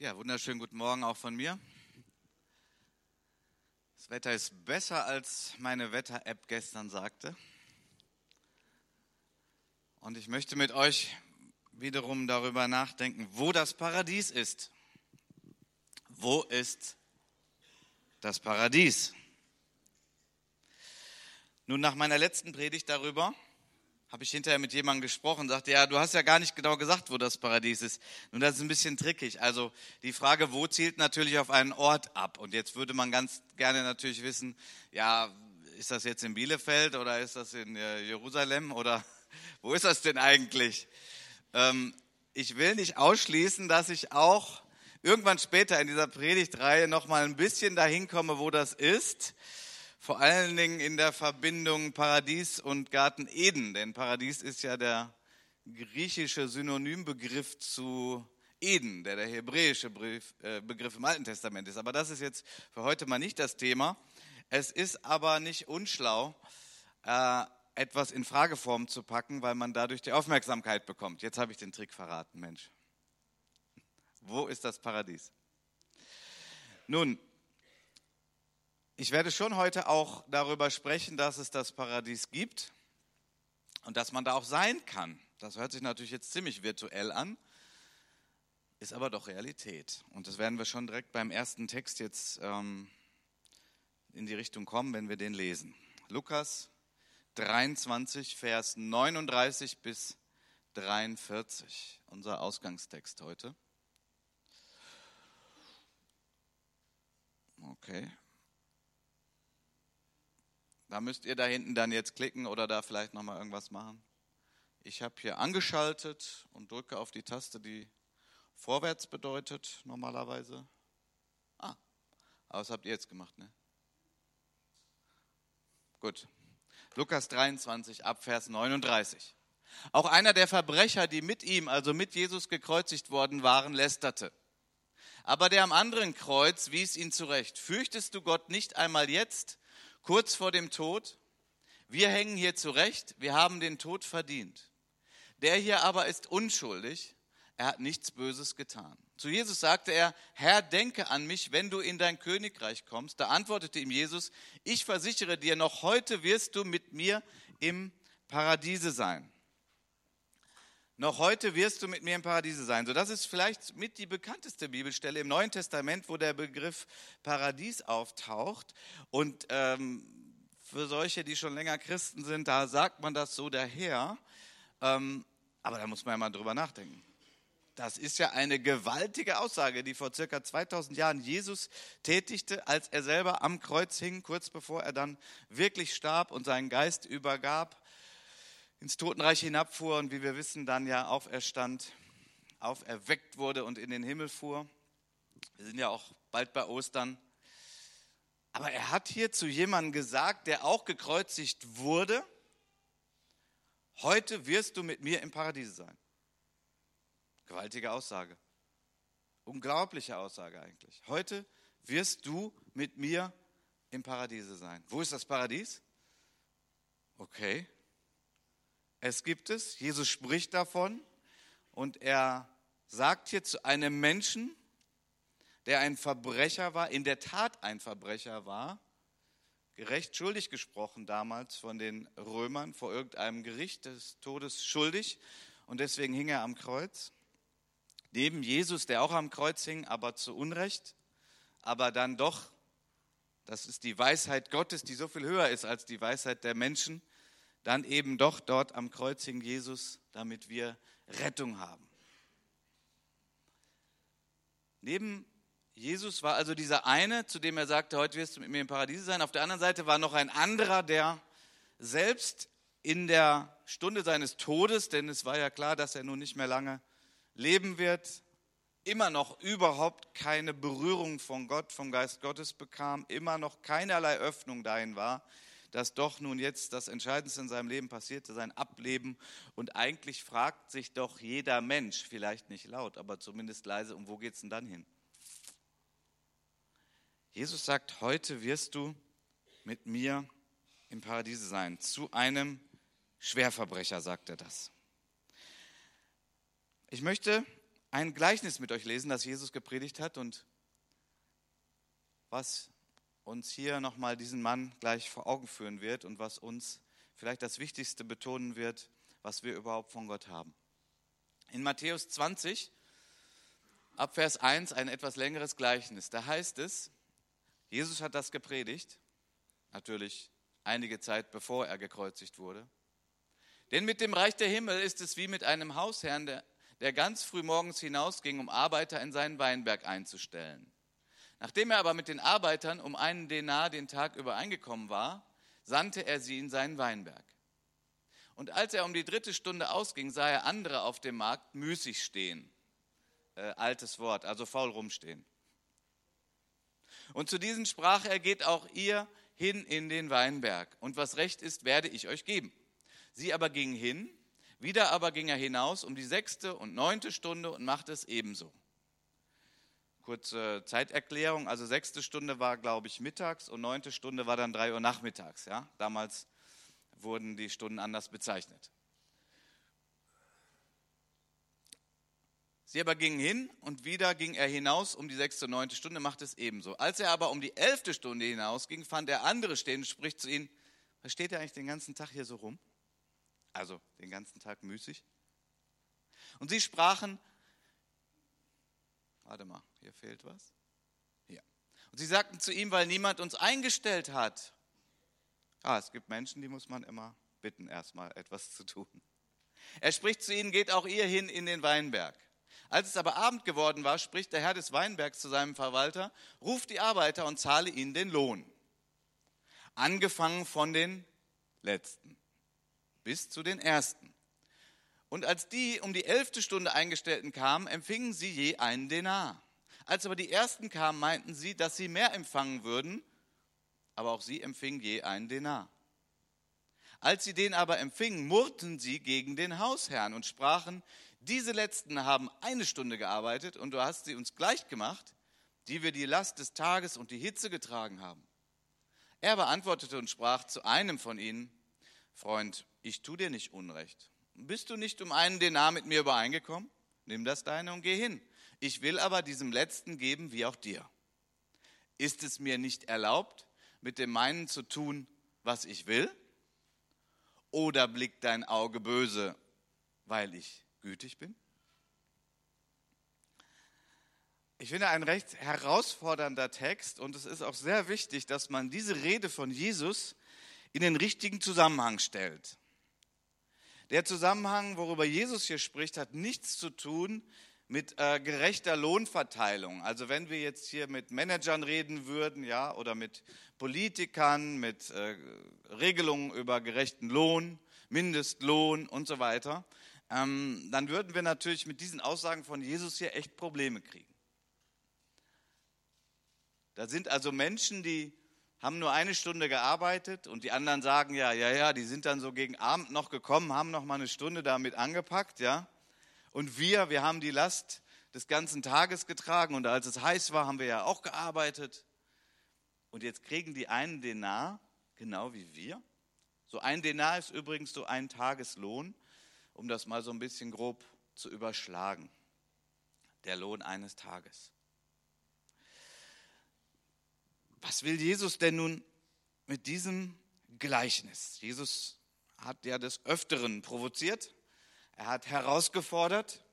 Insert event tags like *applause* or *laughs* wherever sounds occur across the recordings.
Ja, wunderschönen guten Morgen auch von mir. Das Wetter ist besser, als meine Wetter-App gestern sagte. Und ich möchte mit euch wiederum darüber nachdenken, wo das Paradies ist. Wo ist das Paradies? Nun, nach meiner letzten Predigt darüber habe ich hinterher mit jemandem gesprochen sagte, ja, du hast ja gar nicht genau gesagt, wo das Paradies ist. Nun, das ist ein bisschen trickig. Also die Frage, wo zielt natürlich auf einen Ort ab. Und jetzt würde man ganz gerne natürlich wissen, ja, ist das jetzt in Bielefeld oder ist das in äh, Jerusalem oder *laughs* wo ist das denn eigentlich? Ähm, ich will nicht ausschließen, dass ich auch irgendwann später in dieser Predigtreihe noch mal ein bisschen dahin komme, wo das ist vor allen Dingen in der Verbindung Paradies und Garten Eden, denn Paradies ist ja der griechische Synonymbegriff zu Eden, der der hebräische äh, Begriff im Alten Testament ist. Aber das ist jetzt für heute mal nicht das Thema. Es ist aber nicht unschlau, äh, etwas in Frageform zu packen, weil man dadurch die Aufmerksamkeit bekommt. Jetzt habe ich den Trick verraten, Mensch. Wo ist das Paradies? Nun, ich werde schon heute auch darüber sprechen, dass es das Paradies gibt und dass man da auch sein kann. Das hört sich natürlich jetzt ziemlich virtuell an, ist aber doch Realität. Und das werden wir schon direkt beim ersten Text jetzt ähm, in die Richtung kommen, wenn wir den lesen. Lukas 23, Vers 39 bis 43, unser Ausgangstext heute. Okay. Da müsst ihr da hinten dann jetzt klicken oder da vielleicht nochmal irgendwas machen. Ich habe hier angeschaltet und drücke auf die Taste, die vorwärts bedeutet normalerweise. Ah, aber was habt ihr jetzt gemacht, ne? Gut. Lukas 23 ab Vers 39. Auch einer der Verbrecher, die mit ihm, also mit Jesus gekreuzigt worden waren, lästerte. Aber der am anderen Kreuz wies ihn zurecht. Fürchtest du Gott nicht einmal jetzt, kurz vor dem Tod. Wir hängen hier zurecht, wir haben den Tod verdient. Der hier aber ist unschuldig, er hat nichts Böses getan. Zu Jesus sagte er, Herr, denke an mich, wenn du in dein Königreich kommst. Da antwortete ihm Jesus, ich versichere dir, noch heute wirst du mit mir im Paradiese sein. Noch heute wirst du mit mir im Paradiese sein. So, das ist vielleicht mit die bekannteste Bibelstelle im Neuen Testament, wo der Begriff Paradies auftaucht. Und ähm, für solche, die schon länger Christen sind, da sagt man das so daher. Ähm, aber da muss man ja mal drüber nachdenken. Das ist ja eine gewaltige Aussage, die vor circa 2000 Jahren Jesus tätigte, als er selber am Kreuz hing, kurz bevor er dann wirklich starb und seinen Geist übergab ins Totenreich hinabfuhr und wie wir wissen, dann ja auferstand, auferweckt wurde und in den Himmel fuhr. Wir sind ja auch bald bei Ostern. Aber er hat hier zu jemandem gesagt, der auch gekreuzigt wurde, heute wirst du mit mir im Paradiese sein. Gewaltige Aussage. Unglaubliche Aussage eigentlich. Heute wirst du mit mir im Paradiese sein. Wo ist das Paradies? Okay, es gibt es, Jesus spricht davon. Und er sagt hier zu einem Menschen, der ein Verbrecher war, in der Tat ein Verbrecher war, gerecht schuldig gesprochen damals von den Römern vor irgendeinem Gericht des Todes schuldig. Und deswegen hing er am Kreuz. Neben Jesus, der auch am Kreuz hing, aber zu Unrecht, aber dann doch, das ist die Weisheit Gottes, die so viel höher ist als die Weisheit der Menschen, dann eben doch dort am Kreuz hing Jesus, damit wir Rettung haben. Neben Jesus war also dieser eine, zu dem er sagte, heute wirst du mit mir im Paradies sein. Auf der anderen Seite war noch ein anderer, der selbst in der Stunde seines Todes, denn es war ja klar, dass er nun nicht mehr lange leben wird, immer noch überhaupt keine Berührung von Gott, vom Geist Gottes bekam, immer noch keinerlei Öffnung dahin war, dass doch nun jetzt das Entscheidendste in seinem Leben passierte, sein Ableben. Und eigentlich fragt sich doch jeder Mensch, vielleicht nicht laut, aber zumindest leise, um wo geht es denn dann hin? Jesus sagt, heute wirst du mit mir im Paradiese sein. Zu einem Schwerverbrecher sagt er das. Ich möchte ein Gleichnis mit euch lesen, das Jesus gepredigt hat und was uns hier nochmal diesen Mann gleich vor Augen führen wird und was uns vielleicht das Wichtigste betonen wird, was wir überhaupt von Gott haben. In Matthäus 20, ab Vers 1, ein etwas längeres Gleichnis. Da heißt es, Jesus hat das gepredigt, natürlich einige Zeit bevor er gekreuzigt wurde. Denn mit dem Reich der Himmel ist es wie mit einem Hausherrn, der, der ganz früh morgens hinausging, um Arbeiter in seinen Weinberg einzustellen. Nachdem er aber mit den Arbeitern um einen Denar den Tag übereingekommen war, sandte er sie in seinen Weinberg. Und als er um die dritte Stunde ausging, sah er andere auf dem Markt müßig stehen. Äh, altes Wort, also faul rumstehen. Und zu diesen sprach er, geht auch ihr hin in den Weinberg, und was recht ist, werde ich euch geben. Sie aber gingen hin, wieder aber ging er hinaus um die sechste und neunte Stunde und machte es ebenso. Kurze Zeiterklärung, also sechste Stunde war, glaube ich, mittags und neunte Stunde war dann drei Uhr nachmittags. Ja? Damals wurden die Stunden anders bezeichnet. Sie aber gingen hin und wieder ging er hinaus um die sechste und neunte Stunde, macht es ebenso. Als er aber um die elfte Stunde hinausging, fand er andere stehen und spricht zu ihnen, was steht er eigentlich den ganzen Tag hier so rum? Also den ganzen Tag müßig. Und sie sprachen, Warte mal, hier fehlt was. Hier. Und sie sagten zu ihm, weil niemand uns eingestellt hat. Ah, es gibt Menschen, die muss man immer bitten, erstmal etwas zu tun. Er spricht zu ihnen, geht auch ihr hin in den Weinberg. Als es aber Abend geworden war, spricht der Herr des Weinbergs zu seinem Verwalter, ruft die Arbeiter und zahle ihnen den Lohn. Angefangen von den Letzten bis zu den Ersten. Und als die um die elfte Stunde Eingestellten kamen, empfingen sie je einen Denar. Als aber die ersten kamen, meinten sie, dass sie mehr empfangen würden, aber auch sie empfingen je einen Denar. Als sie den aber empfingen, murrten sie gegen den Hausherrn und sprachen, diese letzten haben eine Stunde gearbeitet und du hast sie uns gleich gemacht, die wir die Last des Tages und die Hitze getragen haben. Er beantwortete und sprach zu einem von ihnen, Freund, ich tu dir nicht Unrecht bist du nicht um einen Denar mit mir übereingekommen? Nimm das deine und geh hin. Ich will aber diesem Letzten geben wie auch dir. Ist es mir nicht erlaubt, mit dem meinen zu tun, was ich will? Oder blickt dein Auge böse, weil ich gütig bin? Ich finde ein recht herausfordernder Text und es ist auch sehr wichtig, dass man diese Rede von Jesus in den richtigen Zusammenhang stellt. Der Zusammenhang, worüber Jesus hier spricht, hat nichts zu tun mit äh, gerechter Lohnverteilung. Also wenn wir jetzt hier mit Managern reden würden, ja, oder mit Politikern, mit äh, Regelungen über gerechten Lohn, Mindestlohn und so weiter, ähm, dann würden wir natürlich mit diesen Aussagen von Jesus hier echt Probleme kriegen. Da sind also Menschen, die haben nur eine Stunde gearbeitet und die anderen sagen, ja, ja, ja, die sind dann so gegen Abend noch gekommen, haben noch mal eine Stunde damit angepackt, ja. Und wir, wir haben die Last des ganzen Tages getragen und als es heiß war, haben wir ja auch gearbeitet. Und jetzt kriegen die einen Denar, genau wie wir. So ein Denar ist übrigens so ein Tageslohn, um das mal so ein bisschen grob zu überschlagen. Der Lohn eines Tages. Was will Jesus denn nun mit diesem Gleichnis? Jesus hat ja des Öfteren provoziert, er hat herausgefordert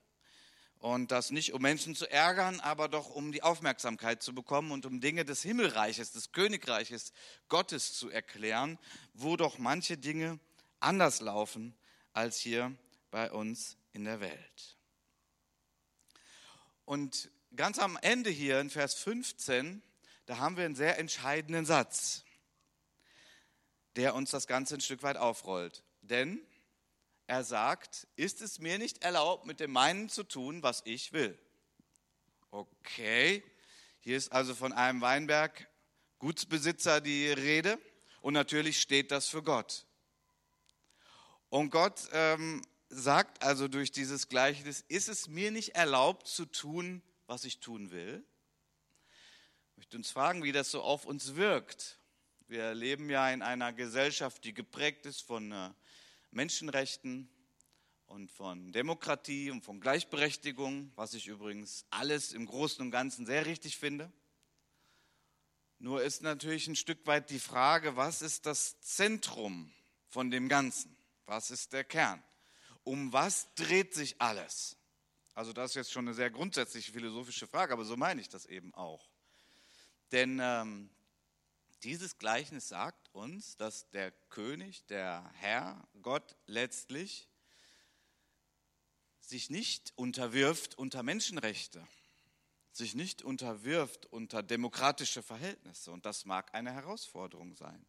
und das nicht um Menschen zu ärgern, aber doch um die Aufmerksamkeit zu bekommen und um Dinge des Himmelreiches, des Königreiches Gottes zu erklären, wo doch manche Dinge anders laufen als hier bei uns in der Welt. Und ganz am Ende hier in Vers 15 da haben wir einen sehr entscheidenden Satz, der uns das Ganze ein Stück weit aufrollt. Denn er sagt, ist es mir nicht erlaubt, mit dem meinen zu tun, was ich will. Okay, hier ist also von einem Weinberg Gutsbesitzer die Rede und natürlich steht das für Gott. Und Gott ähm, sagt also durch dieses Gleichnis, ist es mir nicht erlaubt zu tun, was ich tun will? Möchte uns fragen, wie das so auf uns wirkt. Wir leben ja in einer Gesellschaft, die geprägt ist von äh, Menschenrechten und von Demokratie und von Gleichberechtigung, was ich übrigens alles im Großen und Ganzen sehr richtig finde. Nur ist natürlich ein Stück weit die Frage, was ist das Zentrum von dem Ganzen? Was ist der Kern? Um was dreht sich alles? Also das ist jetzt schon eine sehr grundsätzliche philosophische Frage, aber so meine ich das eben auch. Denn ähm, dieses Gleichnis sagt uns, dass der König, der Herr, Gott letztlich sich nicht unterwirft unter Menschenrechte, sich nicht unterwirft unter demokratische Verhältnisse. Und das mag eine Herausforderung sein.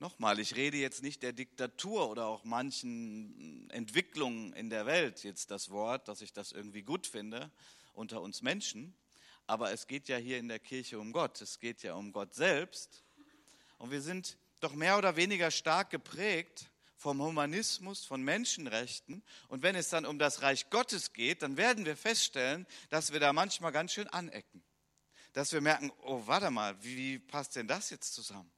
Nochmal, ich rede jetzt nicht der Diktatur oder auch manchen Entwicklungen in der Welt jetzt das Wort, dass ich das irgendwie gut finde unter uns Menschen, aber es geht ja hier in der Kirche um Gott, es geht ja um Gott selbst und wir sind doch mehr oder weniger stark geprägt vom Humanismus, von Menschenrechten. Und wenn es dann um das Reich Gottes geht, dann werden wir feststellen, dass wir da manchmal ganz schön anecken. Dass wir merken, oh, warte mal, wie passt denn das jetzt zusammen?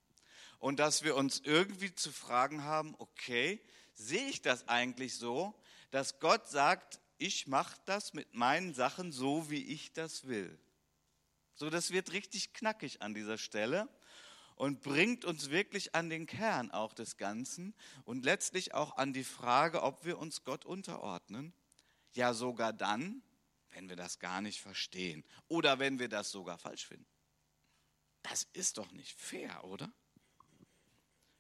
Und dass wir uns irgendwie zu fragen haben, okay, sehe ich das eigentlich so, dass Gott sagt, ich mache das mit meinen Sachen so, wie ich das will. So, das wird richtig knackig an dieser Stelle und bringt uns wirklich an den Kern auch des Ganzen und letztlich auch an die Frage, ob wir uns Gott unterordnen. Ja, sogar dann, wenn wir das gar nicht verstehen oder wenn wir das sogar falsch finden. Das ist doch nicht fair, oder?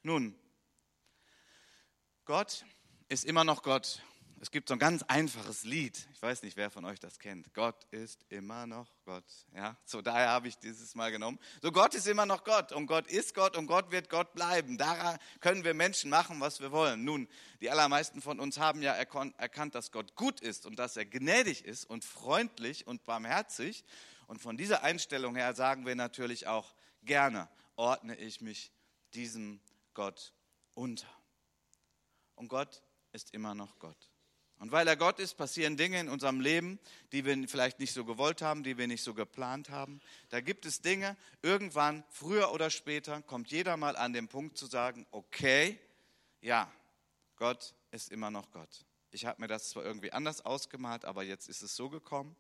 Nun, Gott ist immer noch Gott es gibt so ein ganz einfaches Lied. Ich weiß nicht, wer von euch das kennt. Gott ist immer noch Gott. Ja, so daher habe ich dieses Mal genommen. So Gott ist immer noch Gott und Gott ist Gott und Gott wird Gott bleiben. Daran können wir Menschen machen, was wir wollen. Nun, die allermeisten von uns haben ja erkannt, dass Gott gut ist und dass er gnädig ist und freundlich und barmherzig. Und von dieser Einstellung her sagen wir natürlich auch gerne, ordne ich mich diesem Gott unter. Und Gott ist immer noch Gott. Und weil er Gott ist, passieren Dinge in unserem Leben, die wir vielleicht nicht so gewollt haben, die wir nicht so geplant haben. Da gibt es Dinge, irgendwann, früher oder später, kommt jeder mal an den Punkt zu sagen, okay, ja, Gott ist immer noch Gott. Ich habe mir das zwar irgendwie anders ausgemalt, aber jetzt ist es so gekommen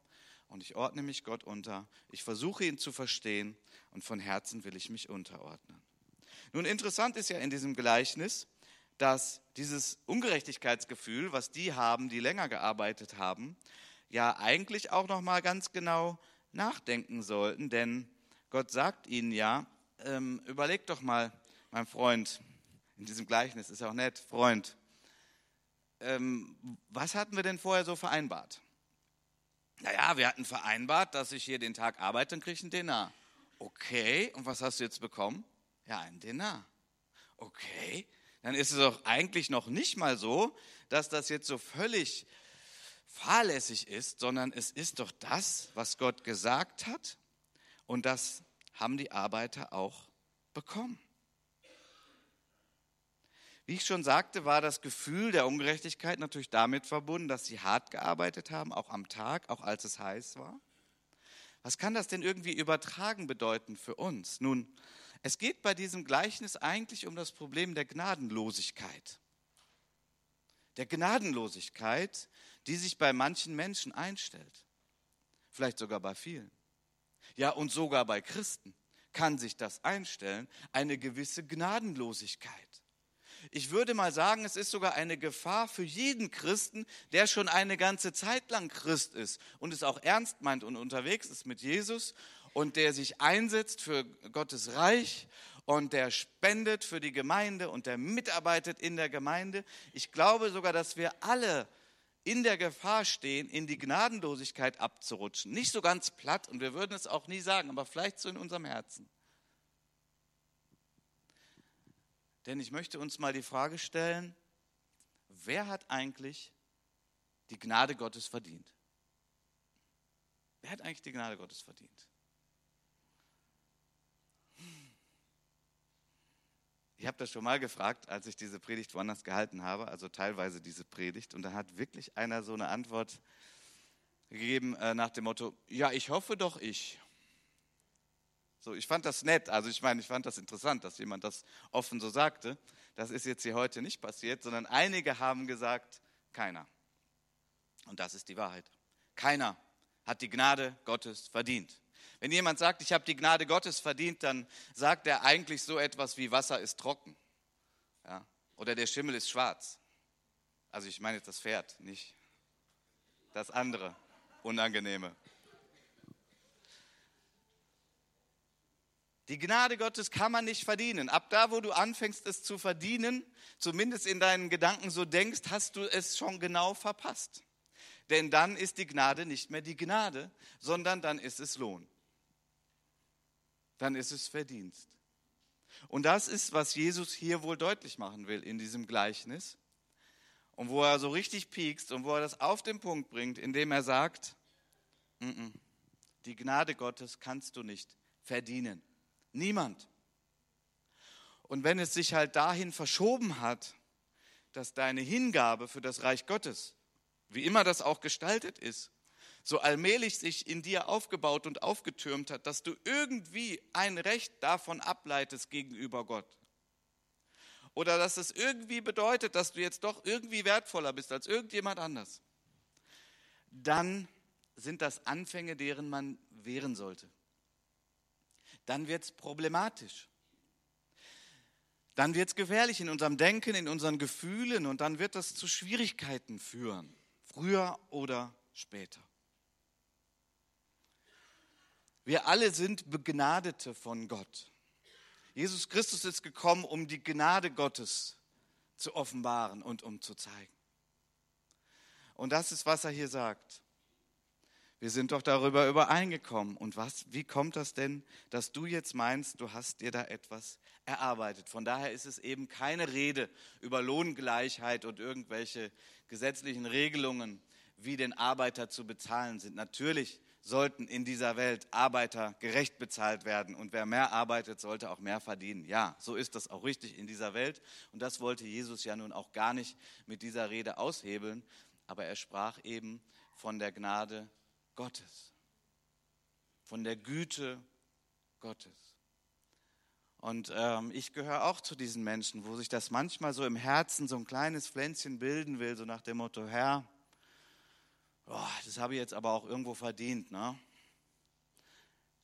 und ich ordne mich Gott unter. Ich versuche ihn zu verstehen und von Herzen will ich mich unterordnen. Nun, interessant ist ja in diesem Gleichnis, dass dieses Ungerechtigkeitsgefühl, was die haben, die länger gearbeitet haben, ja eigentlich auch noch mal ganz genau nachdenken sollten, denn Gott sagt ihnen ja, ähm, überleg doch mal, mein Freund, in diesem Gleichnis ist ja auch nett, Freund, ähm, was hatten wir denn vorher so vereinbart? Naja, wir hatten vereinbart, dass ich hier den Tag arbeite und kriege einen Dinar. Okay, und was hast du jetzt bekommen? Ja, einen Dinar. Okay, dann ist es doch eigentlich noch nicht mal so, dass das jetzt so völlig fahrlässig ist, sondern es ist doch das, was Gott gesagt hat und das haben die Arbeiter auch bekommen. Wie ich schon sagte, war das Gefühl der Ungerechtigkeit natürlich damit verbunden, dass sie hart gearbeitet haben, auch am Tag, auch als es heiß war. Was kann das denn irgendwie übertragen bedeuten für uns? Nun, es geht bei diesem Gleichnis eigentlich um das Problem der Gnadenlosigkeit. Der Gnadenlosigkeit, die sich bei manchen Menschen einstellt. Vielleicht sogar bei vielen. Ja, und sogar bei Christen kann sich das einstellen, eine gewisse Gnadenlosigkeit. Ich würde mal sagen, es ist sogar eine Gefahr für jeden Christen, der schon eine ganze Zeit lang Christ ist und es auch ernst meint und unterwegs ist mit Jesus und der sich einsetzt für Gottes Reich und der spendet für die Gemeinde und der mitarbeitet in der Gemeinde. Ich glaube sogar, dass wir alle in der Gefahr stehen, in die Gnadenlosigkeit abzurutschen. Nicht so ganz platt und wir würden es auch nie sagen, aber vielleicht so in unserem Herzen. Denn ich möchte uns mal die Frage stellen, wer hat eigentlich die Gnade Gottes verdient? Wer hat eigentlich die Gnade Gottes verdient? Ich habe das schon mal gefragt, als ich diese Predigt woanders gehalten habe, also teilweise diese Predigt, und da hat wirklich einer so eine Antwort gegeben äh, nach dem Motto, ja, ich hoffe doch ich. So, ich fand das nett, also ich meine, ich fand das interessant, dass jemand das offen so sagte. Das ist jetzt hier heute nicht passiert, sondern einige haben gesagt, keiner. Und das ist die Wahrheit. Keiner hat die Gnade Gottes verdient. Wenn jemand sagt, ich habe die Gnade Gottes verdient, dann sagt er eigentlich so etwas wie Wasser ist trocken. Ja? Oder der Schimmel ist schwarz. Also ich meine jetzt das Pferd, nicht das andere, unangenehme. Die Gnade Gottes kann man nicht verdienen. Ab da, wo du anfängst, es zu verdienen, zumindest in deinen Gedanken so denkst, hast du es schon genau verpasst. Denn dann ist die Gnade nicht mehr die Gnade, sondern dann ist es Lohn. Dann ist es Verdienst. Und das ist, was Jesus hier wohl deutlich machen will in diesem Gleichnis. Und wo er so richtig piekst und wo er das auf den Punkt bringt, indem er sagt, N -n, die Gnade Gottes kannst du nicht verdienen. Niemand. Und wenn es sich halt dahin verschoben hat, dass deine Hingabe für das Reich Gottes, wie immer das auch gestaltet ist, so allmählich sich in dir aufgebaut und aufgetürmt hat, dass du irgendwie ein Recht davon ableitest gegenüber Gott. Oder dass es irgendwie bedeutet, dass du jetzt doch irgendwie wertvoller bist als irgendjemand anders. Dann sind das Anfänge, deren man wehren sollte. Dann wird es problematisch. Dann wird es gefährlich in unserem Denken, in unseren Gefühlen und dann wird das zu Schwierigkeiten führen, früher oder später. Wir alle sind Begnadete von Gott. Jesus Christus ist gekommen, um die Gnade Gottes zu offenbaren und um zu zeigen. Und das ist, was er hier sagt. Wir sind doch darüber übereingekommen. Und was, wie kommt das denn, dass du jetzt meinst, du hast dir da etwas erarbeitet? Von daher ist es eben keine Rede über Lohngleichheit und irgendwelche gesetzlichen Regelungen, wie den Arbeiter zu bezahlen sind. Natürlich sollten in dieser Welt Arbeiter gerecht bezahlt werden und wer mehr arbeitet, sollte auch mehr verdienen. Ja, so ist das auch richtig in dieser Welt und das wollte Jesus ja nun auch gar nicht mit dieser Rede aushebeln, aber er sprach eben von der Gnade Gottes, von der Güte Gottes. Und ähm, ich gehöre auch zu diesen Menschen, wo sich das manchmal so im Herzen so ein kleines Pflänzchen bilden will, so nach dem Motto, Herr, oh, das habe ich jetzt aber auch irgendwo verdient. Ne?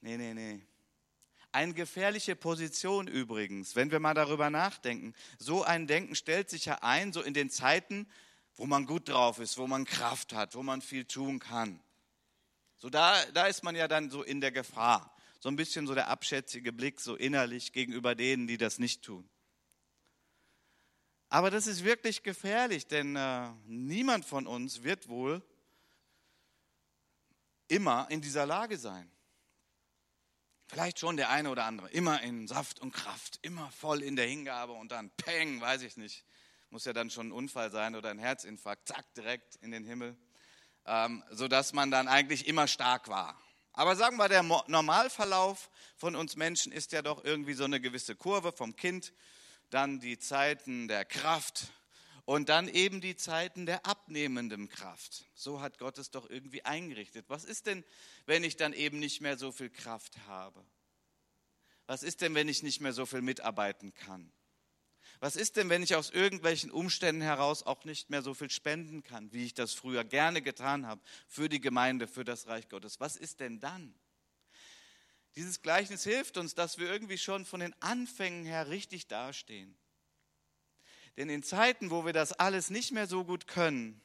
Nee, nee, nee. Eine gefährliche Position übrigens, wenn wir mal darüber nachdenken. So ein Denken stellt sich ja ein, so in den Zeiten, wo man gut drauf ist, wo man Kraft hat, wo man viel tun kann. So da, da ist man ja dann so in der Gefahr. So ein bisschen so der abschätzige Blick, so innerlich gegenüber denen, die das nicht tun. Aber das ist wirklich gefährlich, denn äh, niemand von uns wird wohl immer in dieser Lage sein. Vielleicht schon der eine oder andere, immer in Saft und Kraft, immer voll in der Hingabe und dann Peng, weiß ich nicht. Muss ja dann schon ein Unfall sein oder ein Herzinfarkt, zack, direkt in den Himmel, ähm, sodass man dann eigentlich immer stark war. Aber sagen wir, der Normalverlauf von uns Menschen ist ja doch irgendwie so eine gewisse Kurve vom Kind, dann die Zeiten der Kraft, und dann eben die Zeiten der abnehmenden Kraft. So hat Gott es doch irgendwie eingerichtet. Was ist denn, wenn ich dann eben nicht mehr so viel Kraft habe? Was ist denn, wenn ich nicht mehr so viel mitarbeiten kann? Was ist denn, wenn ich aus irgendwelchen Umständen heraus auch nicht mehr so viel spenden kann, wie ich das früher gerne getan habe, für die Gemeinde, für das Reich Gottes? Was ist denn dann? Dieses Gleichnis hilft uns, dass wir irgendwie schon von den Anfängen her richtig dastehen. Denn in Zeiten, wo wir das alles nicht mehr so gut können,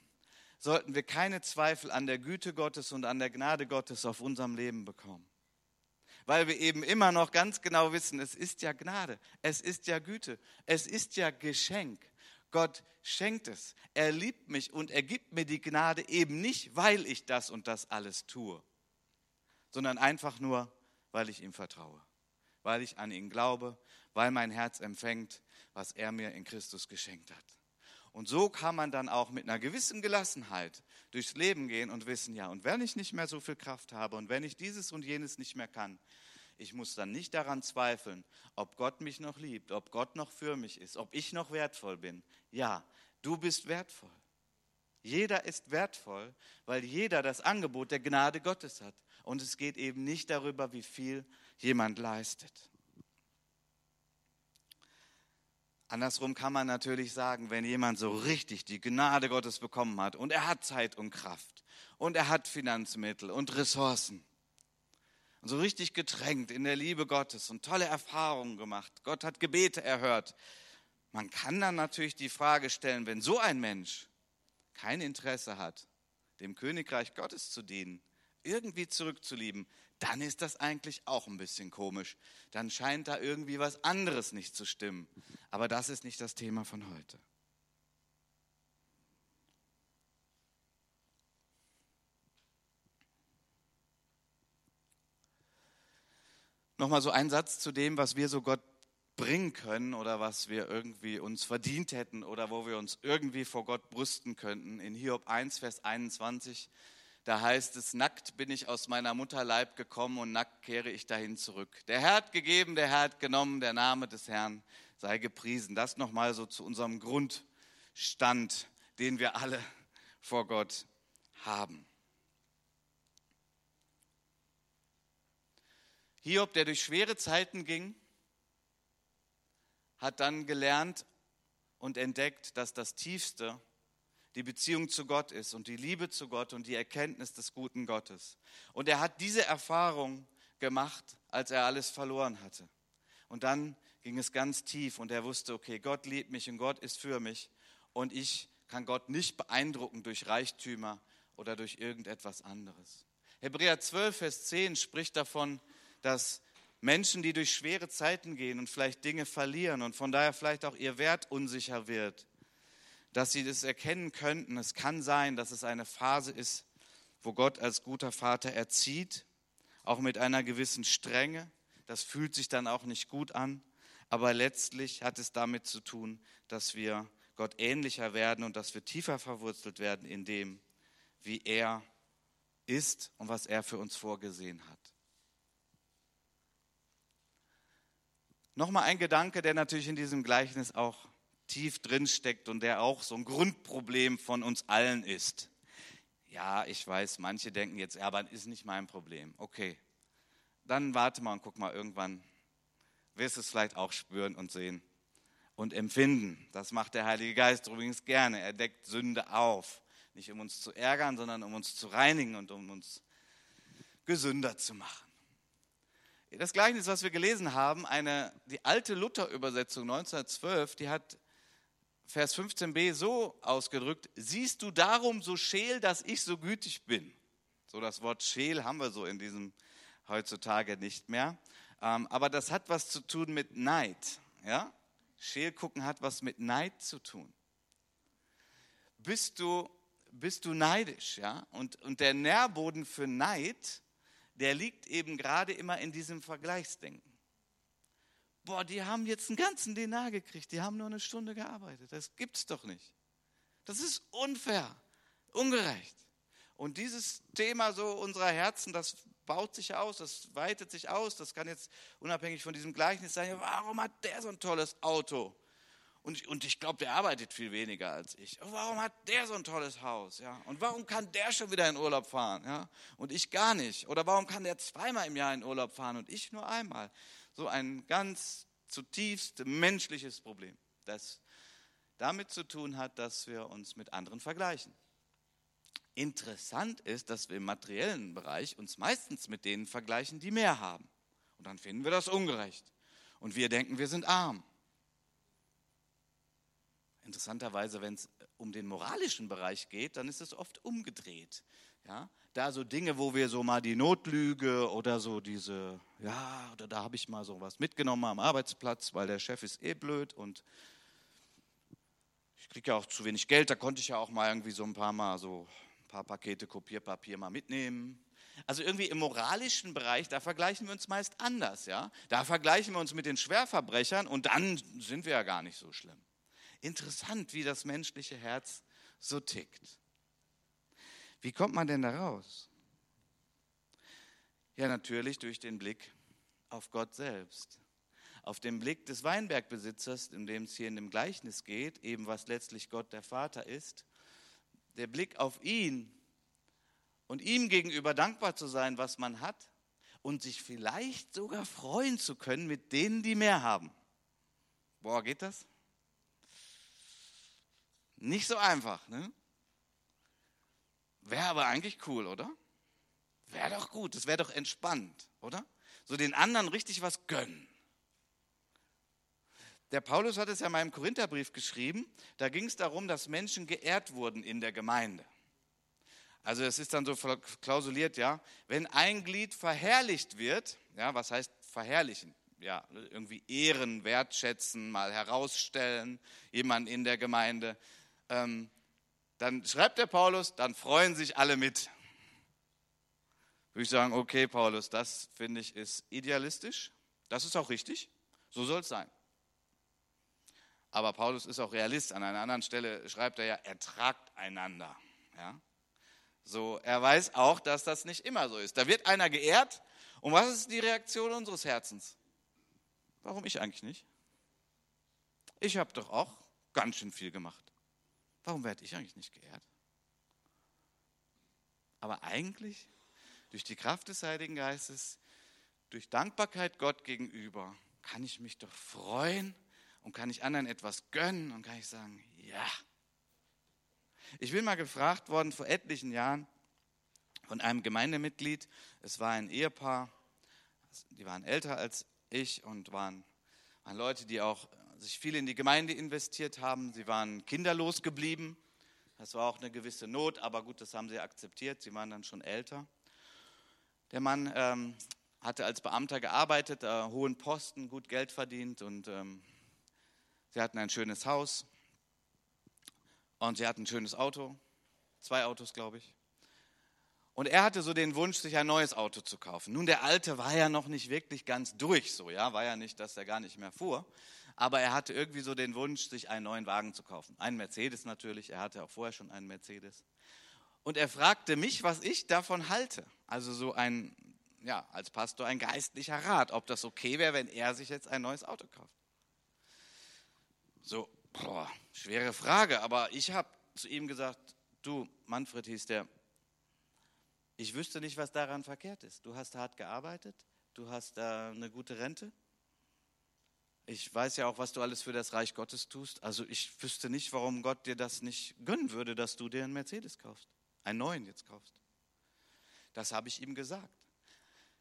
sollten wir keine Zweifel an der Güte Gottes und an der Gnade Gottes auf unserem Leben bekommen. Weil wir eben immer noch ganz genau wissen, es ist ja Gnade, es ist ja Güte, es ist ja Geschenk. Gott schenkt es. Er liebt mich und er gibt mir die Gnade eben nicht, weil ich das und das alles tue, sondern einfach nur, weil ich ihm vertraue, weil ich an ihn glaube, weil mein Herz empfängt, was er mir in Christus geschenkt hat. Und so kann man dann auch mit einer gewissen Gelassenheit durchs Leben gehen und wissen, ja, und wenn ich nicht mehr so viel Kraft habe und wenn ich dieses und jenes nicht mehr kann, ich muss dann nicht daran zweifeln, ob Gott mich noch liebt, ob Gott noch für mich ist, ob ich noch wertvoll bin. Ja, du bist wertvoll. Jeder ist wertvoll, weil jeder das Angebot der Gnade Gottes hat. Und es geht eben nicht darüber, wie viel jemand leistet. Andersrum kann man natürlich sagen, wenn jemand so richtig die Gnade Gottes bekommen hat und er hat Zeit und Kraft und er hat Finanzmittel und Ressourcen und so richtig getränkt in der Liebe Gottes und tolle Erfahrungen gemacht, Gott hat Gebete erhört, man kann dann natürlich die Frage stellen, wenn so ein Mensch kein Interesse hat, dem Königreich Gottes zu dienen, irgendwie zurückzulieben, dann ist das eigentlich auch ein bisschen komisch. Dann scheint da irgendwie was anderes nicht zu stimmen. Aber das ist nicht das Thema von heute. Nochmal so ein Satz zu dem, was wir so Gott bringen können oder was wir irgendwie uns verdient hätten oder wo wir uns irgendwie vor Gott brüsten könnten. In Hiob 1, Vers 21, da heißt es, nackt bin ich aus meiner Mutterleib gekommen und nackt kehre ich dahin zurück. Der Herr hat gegeben, der Herr hat genommen, der Name des Herrn sei gepriesen. Das nochmal so zu unserem Grundstand, den wir alle vor Gott haben. Hiob, der durch schwere Zeiten ging, hat dann gelernt und entdeckt, dass das Tiefste die Beziehung zu Gott ist und die Liebe zu Gott und die Erkenntnis des guten Gottes. Und er hat diese Erfahrung gemacht, als er alles verloren hatte. Und dann ging es ganz tief und er wusste, okay, Gott liebt mich und Gott ist für mich und ich kann Gott nicht beeindrucken durch Reichtümer oder durch irgendetwas anderes. Hebräer 12, Vers 10 spricht davon, dass Menschen, die durch schwere Zeiten gehen und vielleicht Dinge verlieren und von daher vielleicht auch ihr Wert unsicher wird, dass sie das erkennen könnten. Es kann sein, dass es eine Phase ist, wo Gott als guter Vater erzieht, auch mit einer gewissen Strenge. Das fühlt sich dann auch nicht gut an, aber letztlich hat es damit zu tun, dass wir Gott ähnlicher werden und dass wir tiefer verwurzelt werden in dem, wie er ist und was er für uns vorgesehen hat. Nochmal ein Gedanke, der natürlich in diesem Gleichnis auch tief drin steckt und der auch so ein Grundproblem von uns allen ist. Ja, ich weiß, manche denken jetzt, ja, aber ist nicht mein Problem. Okay, dann warte mal und guck mal, irgendwann wirst du es vielleicht auch spüren und sehen und empfinden. Das macht der Heilige Geist übrigens gerne. Er deckt Sünde auf. Nicht um uns zu ärgern, sondern um uns zu reinigen und um uns gesünder zu machen. Das Gleichnis, was wir gelesen haben, eine, die alte Luther-Übersetzung 1912, die hat Vers 15b so ausgedrückt, siehst du darum so scheel, dass ich so gütig bin. So das Wort scheel haben wir so in diesem heutzutage nicht mehr. Ähm, aber das hat was zu tun mit Neid. Ja? Scheel gucken hat was mit Neid zu tun. Bist du, bist du neidisch? Ja? Und, und der Nährboden für Neid, der liegt eben gerade immer in diesem Vergleichsdenken boah, die haben jetzt einen ganzen Dinar gekriegt, die haben nur eine Stunde gearbeitet. Das gibt's doch nicht. Das ist unfair, ungerecht. Und dieses Thema so unserer Herzen, das baut sich aus, das weitet sich aus. Das kann jetzt unabhängig von diesem Gleichnis sein. Warum hat der so ein tolles Auto? Und ich, und ich glaube, der arbeitet viel weniger als ich. Warum hat der so ein tolles Haus? Ja? Und warum kann der schon wieder in Urlaub fahren? Ja? Und ich gar nicht. Oder warum kann der zweimal im Jahr in Urlaub fahren und ich nur einmal? So ein ganz zutiefst menschliches Problem, das damit zu tun hat, dass wir uns mit anderen vergleichen. Interessant ist, dass wir im materiellen Bereich uns meistens mit denen vergleichen, die mehr haben. Und dann finden wir das ungerecht. Und wir denken, wir sind arm. Interessanterweise, wenn es um den moralischen Bereich geht, dann ist es oft umgedreht. Ja? Da so Dinge, wo wir so mal die Notlüge oder so diese, ja, oder da habe ich mal so was mitgenommen am Arbeitsplatz, weil der Chef ist eh blöd und ich kriege ja auch zu wenig Geld, da konnte ich ja auch mal irgendwie so ein paar Mal so ein paar Pakete Kopierpapier mal mitnehmen. Also irgendwie im moralischen Bereich, da vergleichen wir uns meist anders, ja. Da vergleichen wir uns mit den Schwerverbrechern und dann sind wir ja gar nicht so schlimm. Interessant, wie das menschliche Herz so tickt. Wie kommt man denn da raus? Ja, natürlich durch den Blick auf Gott selbst. Auf den Blick des Weinbergbesitzers, in dem es hier in dem Gleichnis geht, eben was letztlich Gott der Vater ist. Der Blick auf ihn und ihm gegenüber dankbar zu sein, was man hat und sich vielleicht sogar freuen zu können mit denen, die mehr haben. Boah, geht das? Nicht so einfach, ne? Wäre aber eigentlich cool, oder? Wäre doch gut, das wäre doch entspannt, oder? So den anderen richtig was gönnen. Der Paulus hat es ja mal im Korintherbrief geschrieben, da ging es darum, dass Menschen geehrt wurden in der Gemeinde. Also es ist dann so klausuliert, ja, wenn ein Glied verherrlicht wird, ja, was heißt verherrlichen? Ja, irgendwie ehren, wertschätzen, mal herausstellen, jemand in der Gemeinde. Ähm, dann schreibt der Paulus, dann freuen sich alle mit. Würde ich sagen, okay, Paulus, das finde ich ist idealistisch. Das ist auch richtig. So soll es sein. Aber Paulus ist auch Realist. An einer anderen Stelle schreibt er ja, ertragt einander. Ja? So, er weiß auch, dass das nicht immer so ist. Da wird einer geehrt. Und was ist die Reaktion unseres Herzens? Warum ich eigentlich nicht? Ich habe doch auch ganz schön viel gemacht. Warum werde ich eigentlich nicht geehrt? Aber eigentlich, durch die Kraft des Heiligen Geistes, durch Dankbarkeit Gott gegenüber, kann ich mich doch freuen und kann ich anderen etwas gönnen und kann ich sagen, ja. Ich bin mal gefragt worden vor etlichen Jahren von einem Gemeindemitglied, es war ein Ehepaar, die waren älter als ich und waren, waren Leute, die auch sich viel in die Gemeinde investiert haben. Sie waren kinderlos geblieben. Das war auch eine gewisse Not, aber gut, das haben sie akzeptiert. Sie waren dann schon älter. Der Mann ähm, hatte als Beamter gearbeitet, äh, hohen Posten, gut Geld verdient und ähm, sie hatten ein schönes Haus und sie hatten ein schönes Auto, zwei Autos, glaube ich. Und er hatte so den Wunsch, sich ein neues Auto zu kaufen. Nun, der alte war ja noch nicht wirklich ganz durch, so, ja, war ja nicht, dass er gar nicht mehr fuhr aber er hatte irgendwie so den Wunsch, sich einen neuen Wagen zu kaufen. Einen Mercedes natürlich, er hatte auch vorher schon einen Mercedes. Und er fragte mich, was ich davon halte. Also so ein, ja, als Pastor ein geistlicher Rat, ob das okay wäre, wenn er sich jetzt ein neues Auto kauft. So, boah, schwere Frage, aber ich habe zu ihm gesagt, du, Manfred hieß der, ich wüsste nicht, was daran verkehrt ist. Du hast hart gearbeitet, du hast äh, eine gute Rente, ich weiß ja auch, was du alles für das Reich Gottes tust. Also ich wüsste nicht, warum Gott dir das nicht gönnen würde, dass du dir einen Mercedes kaufst. Einen neuen jetzt kaufst. Das habe ich ihm gesagt.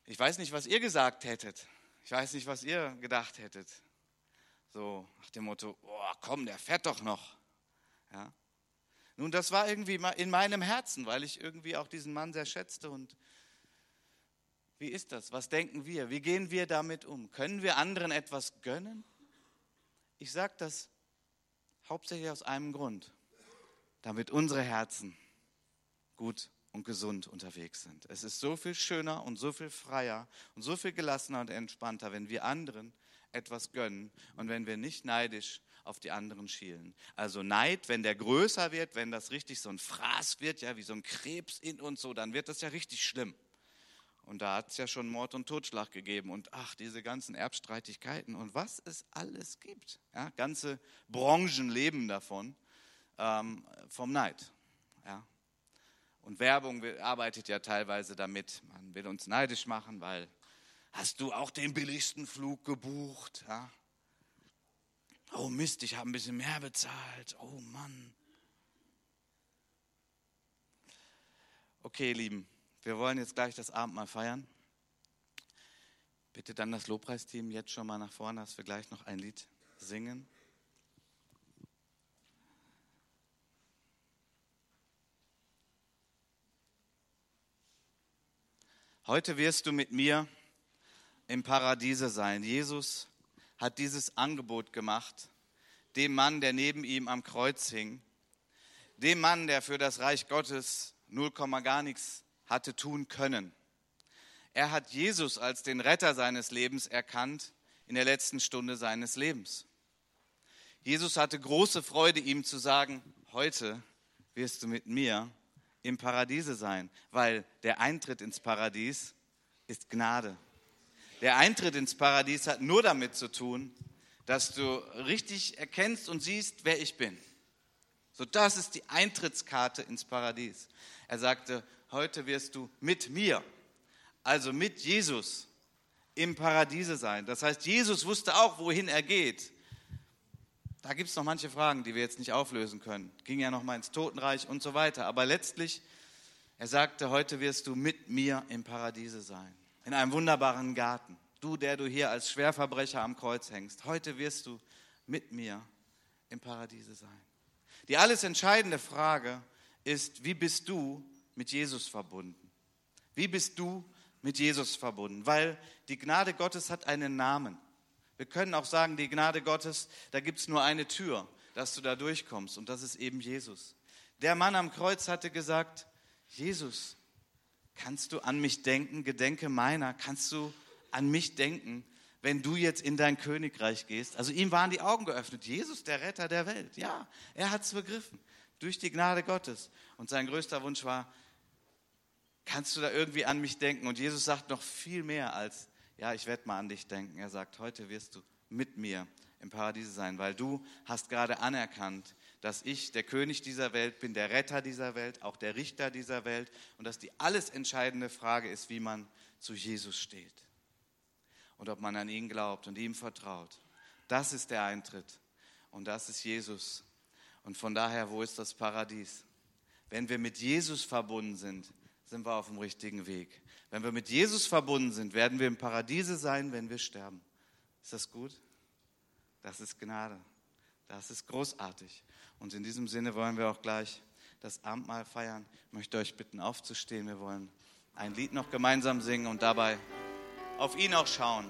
Ich weiß nicht, was ihr gesagt hättet. Ich weiß nicht, was ihr gedacht hättet. So nach dem Motto, oh, komm, der fährt doch noch. Ja. Nun, das war irgendwie in meinem Herzen, weil ich irgendwie auch diesen Mann sehr schätzte und wie ist das? Was denken wir? Wie gehen wir damit um? Können wir anderen etwas gönnen? Ich sage das hauptsächlich aus einem Grund, damit unsere Herzen gut und gesund unterwegs sind. Es ist so viel schöner und so viel freier und so viel gelassener und entspannter, wenn wir anderen etwas gönnen und wenn wir nicht neidisch auf die anderen schielen. Also Neid, wenn der größer wird, wenn das richtig so ein Fraß wird, ja, wie so ein Krebs in uns so, dann wird das ja richtig schlimm. Und da hat es ja schon Mord und Totschlag gegeben und ach, diese ganzen Erbstreitigkeiten und was es alles gibt. Ja, ganze Branchen leben davon, ähm, vom Neid. Ja. Und Werbung arbeitet ja teilweise damit. Man will uns neidisch machen, weil hast du auch den billigsten Flug gebucht? Ja? Oh Mist, ich habe ein bisschen mehr bezahlt. Oh Mann. Okay, Lieben. Wir wollen jetzt gleich das Abendmahl feiern. Bitte dann das Lobpreisteam jetzt schon mal nach vorne, dass wir gleich noch ein Lied singen. Heute wirst du mit mir im Paradiese sein. Jesus hat dieses Angebot gemacht, dem Mann, der neben ihm am Kreuz hing, dem Mann, der für das Reich Gottes 0, gar nichts hatte tun können. Er hat Jesus als den Retter seines Lebens erkannt in der letzten Stunde seines Lebens. Jesus hatte große Freude, ihm zu sagen, heute wirst du mit mir im Paradiese sein, weil der Eintritt ins Paradies ist Gnade. Der Eintritt ins Paradies hat nur damit zu tun, dass du richtig erkennst und siehst, wer ich bin. So, das ist die Eintrittskarte ins Paradies. Er sagte, heute wirst du mit mir, also mit Jesus, im Paradiese sein. Das heißt, Jesus wusste auch, wohin er geht. Da gibt es noch manche Fragen, die wir jetzt nicht auflösen können. Ging ja noch mal ins Totenreich und so weiter. Aber letztlich, er sagte, heute wirst du mit mir im Paradiese sein. In einem wunderbaren Garten. Du, der du hier als Schwerverbrecher am Kreuz hängst. Heute wirst du mit mir im Paradiese sein. Die alles entscheidende Frage ist, wie bist du mit Jesus verbunden? Wie bist du mit Jesus verbunden? Weil die Gnade Gottes hat einen Namen. Wir können auch sagen, die Gnade Gottes, da gibt es nur eine Tür, dass du da durchkommst und das ist eben Jesus. Der Mann am Kreuz hatte gesagt, Jesus, kannst du an mich denken, gedenke meiner, kannst du an mich denken, wenn du jetzt in dein Königreich gehst. Also ihm waren die Augen geöffnet. Jesus, der Retter der Welt. Ja, er hat es begriffen. Durch die Gnade Gottes. Und sein größter Wunsch war, kannst du da irgendwie an mich denken? Und Jesus sagt noch viel mehr als, ja, ich werde mal an dich denken. Er sagt, heute wirst du mit mir im Paradiese sein, weil du hast gerade anerkannt, dass ich der König dieser Welt bin, der Retter dieser Welt, auch der Richter dieser Welt und dass die alles entscheidende Frage ist, wie man zu Jesus steht und ob man an ihn glaubt und ihm vertraut. Das ist der Eintritt und das ist Jesus. Und von daher, wo ist das Paradies? Wenn wir mit Jesus verbunden sind, sind wir auf dem richtigen Weg. Wenn wir mit Jesus verbunden sind, werden wir im Paradiese sein, wenn wir sterben. Ist das gut? Das ist Gnade. Das ist großartig. Und in diesem Sinne wollen wir auch gleich das Abendmahl feiern. Ich möchte euch bitten, aufzustehen. Wir wollen ein Lied noch gemeinsam singen und dabei auf ihn auch schauen.